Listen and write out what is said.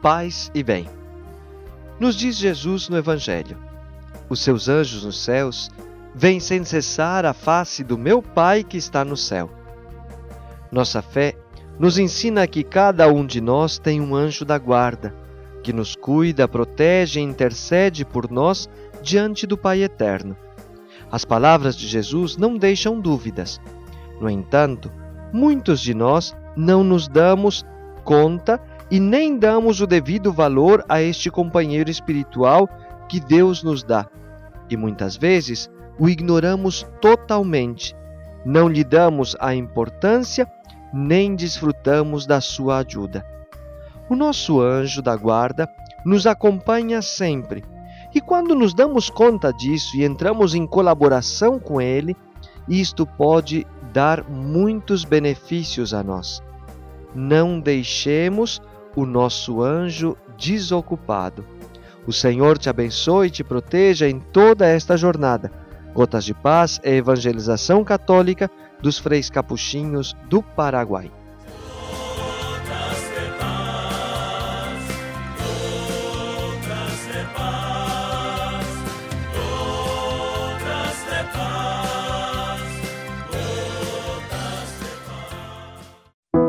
paz e bem. Nos diz Jesus no Evangelho: Os seus anjos nos céus vêm sem cessar a face do meu Pai que está no céu. Nossa fé nos ensina que cada um de nós tem um anjo da guarda, que nos cuida, protege e intercede por nós diante do Pai eterno. As palavras de Jesus não deixam dúvidas. No entanto, muitos de nós não nos damos conta e nem damos o devido valor a este companheiro espiritual que Deus nos dá. E muitas vezes o ignoramos totalmente. Não lhe damos a importância nem desfrutamos da sua ajuda. O nosso anjo da guarda nos acompanha sempre e quando nos damos conta disso e entramos em colaboração com Ele, isto pode dar muitos benefícios a nós. Não deixemos o nosso anjo desocupado. O Senhor te abençoe e te proteja em toda esta jornada. Gotas de Paz é evangelização católica dos freis capuchinhos do Paraguai.